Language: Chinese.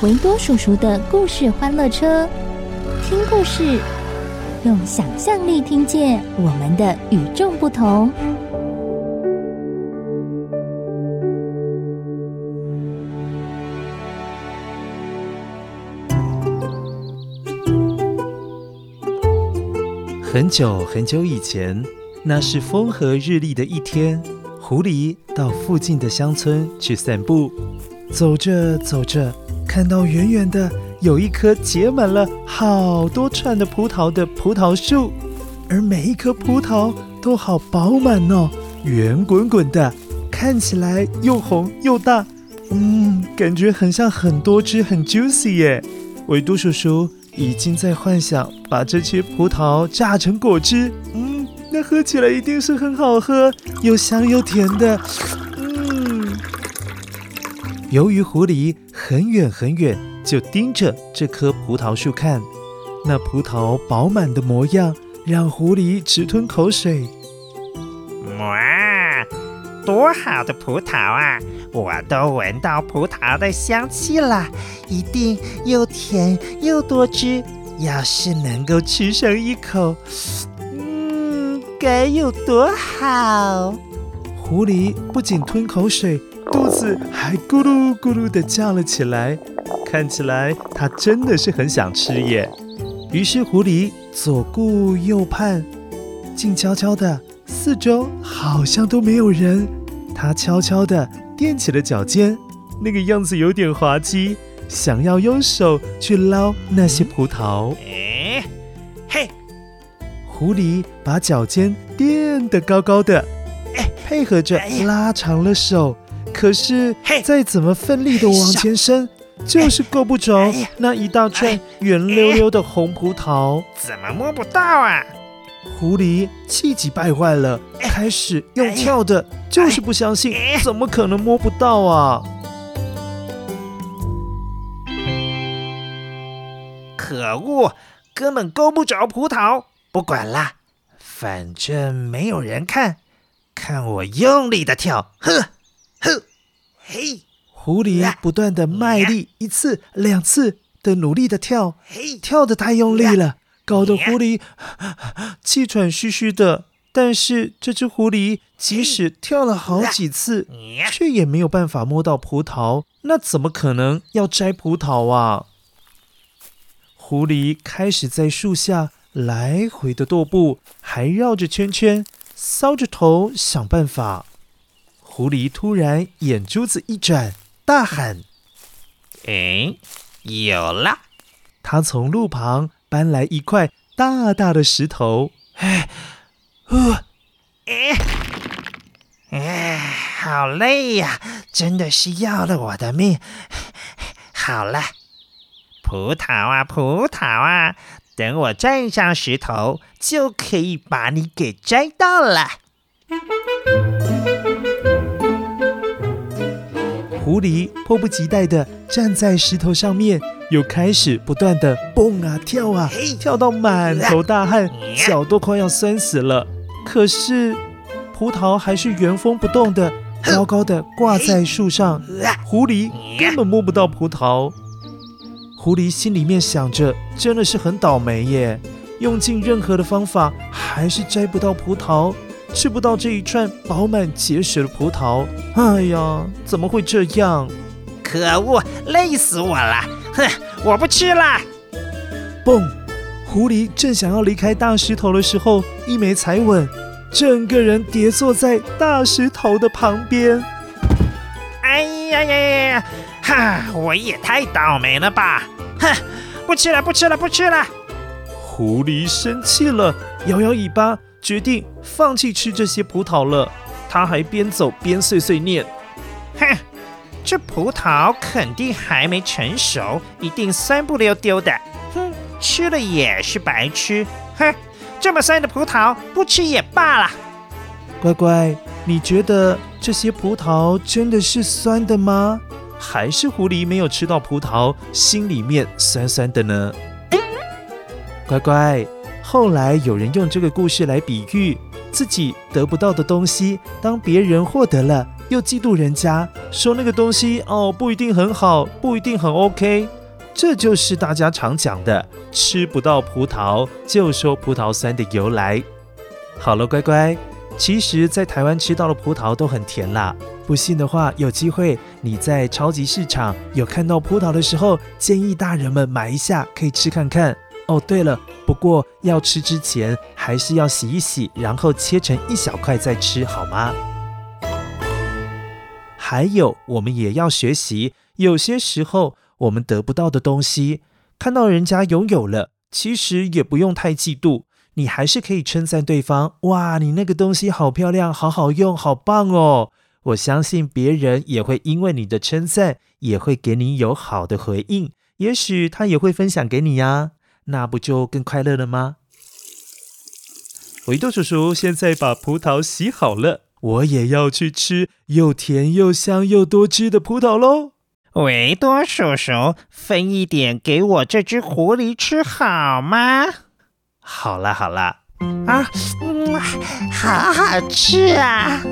维多叔叔的故事欢乐车，听故事，用想象力听见我们的与众不同。很久很久以前，那是风和日丽的一天。狐狸到附近的乡村去散步，走着走着，看到远远的有一棵结满了好多串的葡萄的葡萄树，而每一颗葡萄都好饱满哦，圆滚滚的，看起来又红又大，嗯，感觉很像很多汁，很 juicy 耶。维多叔叔已经在幻想把这些葡萄榨成果汁，嗯。那喝起来一定是很好喝，又香又甜的。嗯，由于狐狸很远很远就盯着这棵葡萄树看，那葡萄饱满的模样让狐狸直吞口水。哇，多好的葡萄啊！我都闻到葡萄的香气了，一定又甜又多汁。要是能够吃上一口。嗯该有多好！狐狸不仅吞口水，肚子还咕噜咕噜地叫了起来。看起来它真的是很想吃耶。于是狐狸左顾右盼，静悄悄的，四周好像都没有人。它悄悄地垫起了脚尖，那个样子有点滑稽，想要用手去捞那些葡萄。嘿狐狸把脚尖垫得高高的，配合着拉长了手，可是再怎么奋力的往前伸，就是够不着那一大串圆溜溜的红葡萄。怎么摸不到啊？狐狸气急败坏了，开始用跳的，就是不相信，怎么可能摸不到啊？可恶，根本够不着葡萄。不管啦，反正没有人看，看我用力的跳，呵，呵，嘿！狐狸不断的卖力，一次两次的努力的跳，跳的太用力了，搞得狐狸气喘吁吁的。但是这只狐狸即使跳了好几次，却也没有办法摸到葡萄，那怎么可能要摘葡萄啊？狐狸开始在树下。来回的踱步，还绕着圈圈，搔着头想办法。狐狸突然眼珠子一转，大喊：“哎，有了！”他从路旁搬来一块大大的石头。哎，呃，哎，哎，好累呀，真的是要了我的命。好了，葡萄啊，葡萄啊！等我站上石头，就可以把你给摘到了。狐狸迫不及待地站在石头上面，又开始不断地蹦啊跳啊，跳到满头大汗，脚都快要酸死了。可是葡萄还是原封不动地高高地挂在树上，狐狸根本摸不到葡萄。狐狸心里面想着，真的是很倒霉耶，用尽任何的方法，还是摘不到葡萄，吃不到这一串饱满结实的葡萄。哎呀，怎么会这样？可恶，累死我了！哼，我不吃了。蹦！狐狸正想要离开大石头的时候，一没踩稳，整个人跌坐在大石头的旁边。哎呀呀呀呀！哈，我也太倒霉了吧！哼，不吃了，不吃了，不吃了。狐狸生气了，摇摇尾巴，决定放弃吃这些葡萄了。他还边走边碎碎念：“哼，这葡萄肯定还没成熟，一定酸不溜丢的。哼，吃了也是白吃。哼，这么酸的葡萄，不吃也罢了。”乖乖，你觉得这些葡萄真的是酸的吗？还是狐狸没有吃到葡萄，心里面酸酸的呢？乖乖，后来有人用这个故事来比喻。自己得不到的东西，当别人获得了，又嫉妒人家，说那个东西哦不一定很好，不一定很 OK，这就是大家常讲的“吃不到葡萄就说葡萄酸”的由来。好了，乖乖，其实，在台湾吃到的葡萄都很甜啦。不信的话，有机会你在超级市场有看到葡萄的时候，建议大人们买一下，可以吃看看。哦，对了，不过要吃之前还是要洗一洗，然后切成一小块再吃，好吗？还有，我们也要学习，有些时候我们得不到的东西，看到人家拥有了，其实也不用太嫉妒，你还是可以称赞对方。哇，你那个东西好漂亮，好好用，好棒哦！我相信别人也会因为你的称赞，也会给你有好的回应，也许他也会分享给你呀。那不就更快乐了吗？维多叔叔现在把葡萄洗好了，我也要去吃又甜又香又多汁的葡萄喽。维多叔叔，分一点给我这只狐狸吃好吗？好啦好啦，啊，嗯，好好吃啊。